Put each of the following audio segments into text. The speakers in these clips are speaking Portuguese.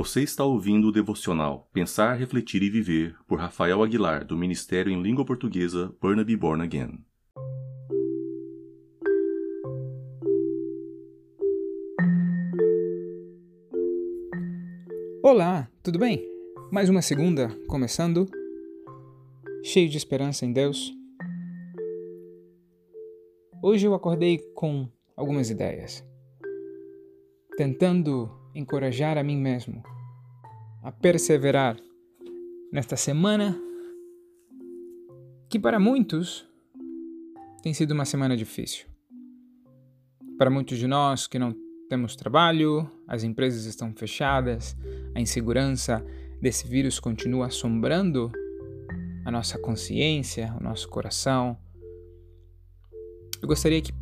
Você está ouvindo o devocional Pensar, Refletir e Viver por Rafael Aguilar, do Ministério em Língua Portuguesa Burnaby Born Again. Olá, tudo bem? Mais uma segunda começando, cheio de esperança em Deus. Hoje eu acordei com algumas ideias, tentando encorajar a mim mesmo a perseverar nesta semana que para muitos tem sido uma semana difícil. Para muitos de nós que não temos trabalho, as empresas estão fechadas, a insegurança desse vírus continua assombrando a nossa consciência, o nosso coração. Eu gostaria que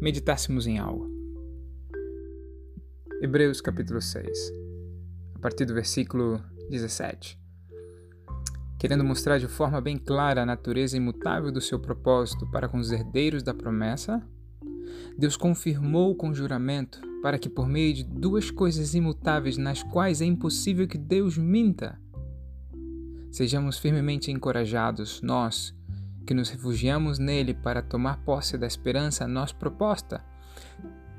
meditássemos em algo. Hebreus capítulo 6, a partir do versículo 17. Querendo mostrar de forma bem clara a natureza imutável do seu propósito para com os herdeiros da promessa, Deus confirmou com juramento para que, por meio de duas coisas imutáveis nas quais é impossível que Deus minta, sejamos firmemente encorajados, nós, que nos refugiamos nele para tomar posse da esperança nós proposta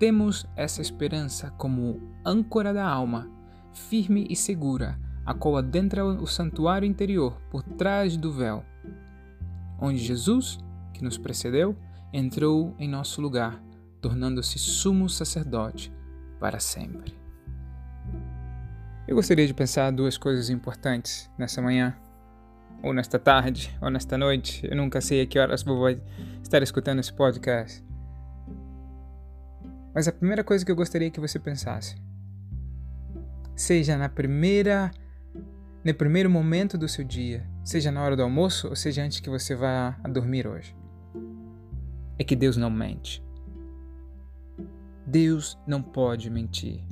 temos essa esperança como âncora da alma, firme e segura, a qual adentra o santuário interior por trás do véu, onde Jesus, que nos precedeu, entrou em nosso lugar, tornando-se sumo sacerdote para sempre. Eu gostaria de pensar duas coisas importantes nessa manhã, ou nesta tarde, ou nesta noite. Eu nunca sei a que horas vou estar escutando esse podcast. Mas a primeira coisa que eu gostaria que você pensasse, seja na primeira no primeiro momento do seu dia, seja na hora do almoço ou seja antes que você vá dormir hoje, é que Deus não mente. Deus não pode mentir.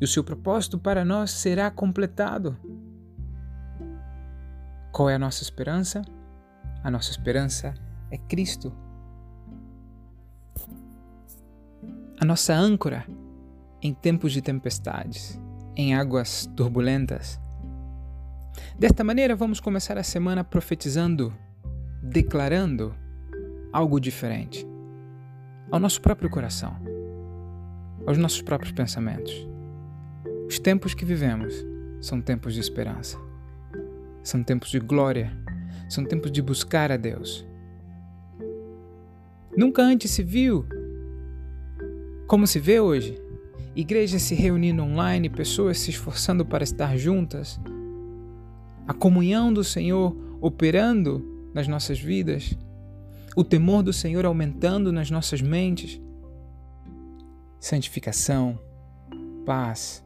E o seu propósito para nós será completado. Qual é a nossa esperança? A nossa esperança é Cristo. a nossa âncora em tempos de tempestades, em águas turbulentas. Desta maneira, vamos começar a semana profetizando, declarando algo diferente ao nosso próprio coração, aos nossos próprios pensamentos. Os tempos que vivemos são tempos de esperança, são tempos de glória, são tempos de buscar a Deus. Nunca antes se viu como se vê hoje, igrejas se reunindo online, pessoas se esforçando para estar juntas, a comunhão do Senhor operando nas nossas vidas, o temor do Senhor aumentando nas nossas mentes, santificação, paz,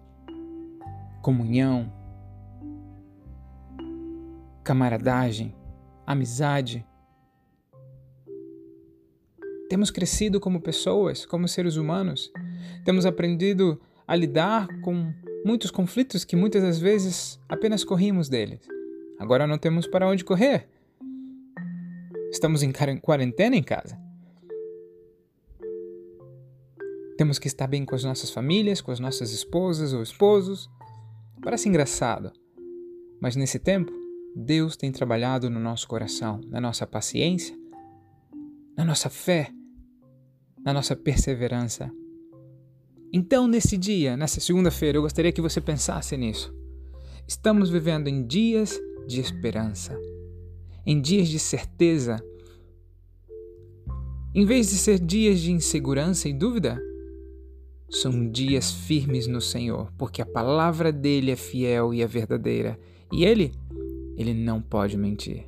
comunhão, camaradagem, amizade, temos crescido como pessoas, como seres humanos. Temos aprendido a lidar com muitos conflitos que muitas das vezes apenas corrimos deles. Agora não temos para onde correr. Estamos em quarentena em casa. Temos que estar bem com as nossas famílias, com as nossas esposas ou esposos. Parece engraçado, mas nesse tempo, Deus tem trabalhado no nosso coração, na nossa paciência, na nossa fé, na nossa perseverança. Então, nesse dia, nessa segunda-feira, eu gostaria que você pensasse nisso. Estamos vivendo em dias de esperança, em dias de certeza. Em vez de ser dias de insegurança e dúvida, são dias firmes no Senhor, porque a palavra dele é fiel e é verdadeira, e ele, ele não pode mentir.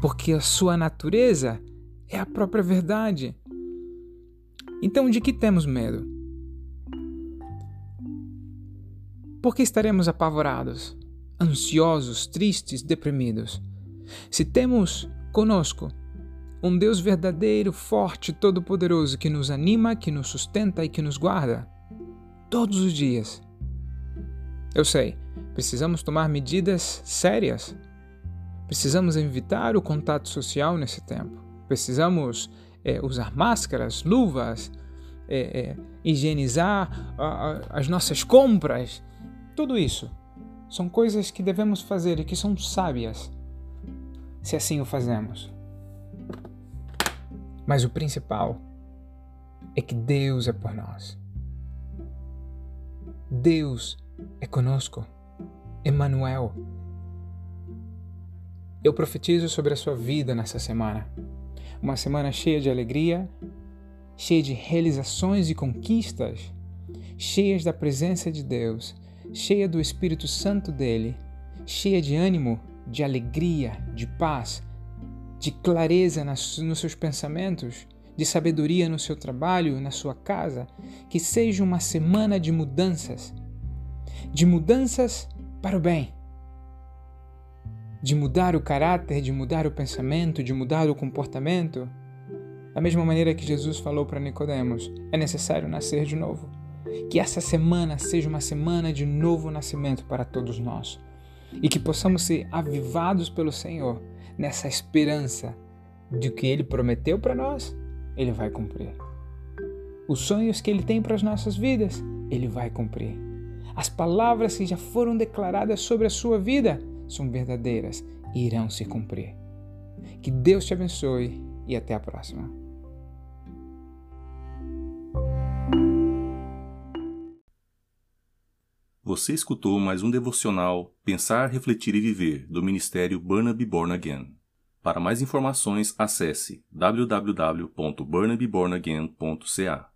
Porque a sua natureza é a própria verdade. Então, de que temos medo? Por que estaremos apavorados, ansiosos, tristes, deprimidos? Se temos conosco um Deus verdadeiro, forte, todo-poderoso que nos anima, que nos sustenta e que nos guarda todos os dias. Eu sei, precisamos tomar medidas sérias. Precisamos evitar o contato social nesse tempo. Precisamos é, usar máscaras, luvas, é, é, higienizar a, a, as nossas compras Tudo isso são coisas que devemos fazer e que são sábias, se assim o fazemos. Mas o principal é que Deus é por nós. Deus é conosco. Emmanuel. Eu profetizo sobre a sua vida nessa semana. Uma semana cheia de alegria, cheia de realizações e conquistas, cheias da presença de Deus, cheia do Espírito Santo dele, cheia de ânimo, de alegria, de paz, de clareza nas, nos seus pensamentos, de sabedoria no seu trabalho, na sua casa, que seja uma semana de mudanças, de mudanças para o bem, de mudar o caráter, de mudar o pensamento, de mudar o comportamento. Da mesma maneira que Jesus falou para Nicodemos, é necessário nascer de novo. Que essa semana seja uma semana de novo nascimento para todos nós e que possamos ser avivados pelo Senhor nessa esperança de que Ele prometeu para nós, Ele vai cumprir. Os sonhos que Ele tem para as nossas vidas, Ele vai cumprir. As palavras que já foram declaradas sobre a sua vida são verdadeiras e irão se cumprir. Que Deus te abençoe e até a próxima. Você escutou mais um devocional Pensar, Refletir e Viver do Ministério Burnaby Born Again. Para mais informações, acesse www.burnabybornagain.ca.